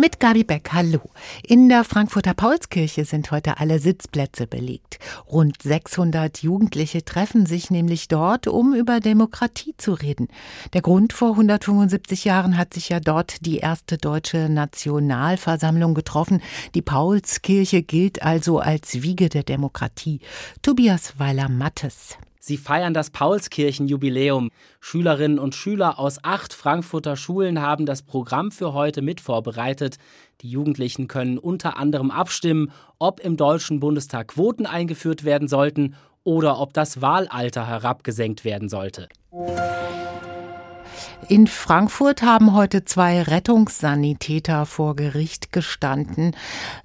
Mit Gabi Beck, hallo. In der Frankfurter Paulskirche sind heute alle Sitzplätze belegt. Rund 600 Jugendliche treffen sich nämlich dort, um über Demokratie zu reden. Der Grund vor 175 Jahren hat sich ja dort die erste deutsche Nationalversammlung getroffen. Die Paulskirche gilt also als Wiege der Demokratie. Tobias Weiler-Mattes. Sie feiern das Paulskirchenjubiläum. Schülerinnen und Schüler aus acht Frankfurter Schulen haben das Programm für heute mit vorbereitet. Die Jugendlichen können unter anderem abstimmen, ob im Deutschen Bundestag Quoten eingeführt werden sollten oder ob das Wahlalter herabgesenkt werden sollte. In Frankfurt haben heute zwei Rettungssanitäter vor Gericht gestanden.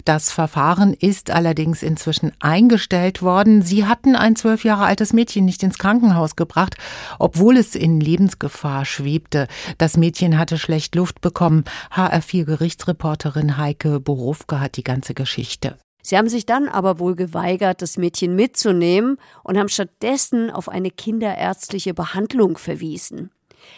Das Verfahren ist allerdings inzwischen eingestellt worden. Sie hatten ein zwölf Jahre altes Mädchen nicht ins Krankenhaus gebracht, obwohl es in Lebensgefahr schwebte. Das Mädchen hatte schlecht Luft bekommen. HR4 Gerichtsreporterin Heike Borowke hat die ganze Geschichte. Sie haben sich dann aber wohl geweigert, das Mädchen mitzunehmen und haben stattdessen auf eine kinderärztliche Behandlung verwiesen.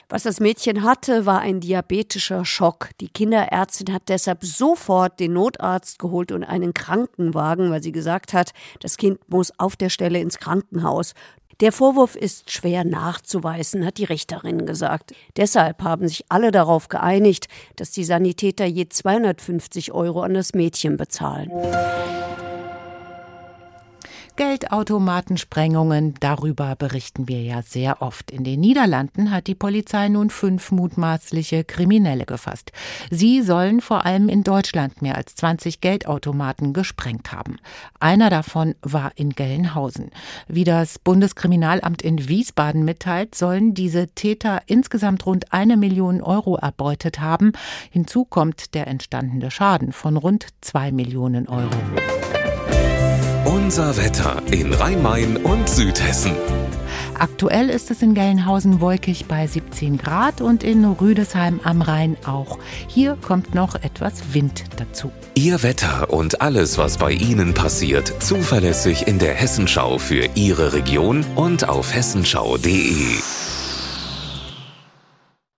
Was das Mädchen hatte, war ein diabetischer Schock. Die Kinderärztin hat deshalb sofort den Notarzt geholt und einen Krankenwagen, weil sie gesagt hat, das Kind muss auf der Stelle ins Krankenhaus. Der Vorwurf ist schwer nachzuweisen, hat die Richterin gesagt. Deshalb haben sich alle darauf geeinigt, dass die Sanitäter je 250 Euro an das Mädchen bezahlen. Geldautomatensprengungen, darüber berichten wir ja sehr oft. In den Niederlanden hat die Polizei nun fünf mutmaßliche Kriminelle gefasst. Sie sollen vor allem in Deutschland mehr als 20 Geldautomaten gesprengt haben. Einer davon war in Gelnhausen. Wie das Bundeskriminalamt in Wiesbaden mitteilt, sollen diese Täter insgesamt rund eine Million Euro erbeutet haben. Hinzu kommt der entstandene Schaden von rund zwei Millionen Euro. Unser Wetter in Rhein-Main und Südhessen. Aktuell ist es in Gelnhausen wolkig bei 17 Grad und in Rüdesheim am Rhein auch. Hier kommt noch etwas Wind dazu. Ihr Wetter und alles, was bei Ihnen passiert, zuverlässig in der Hessenschau für Ihre Region und auf hessenschau.de.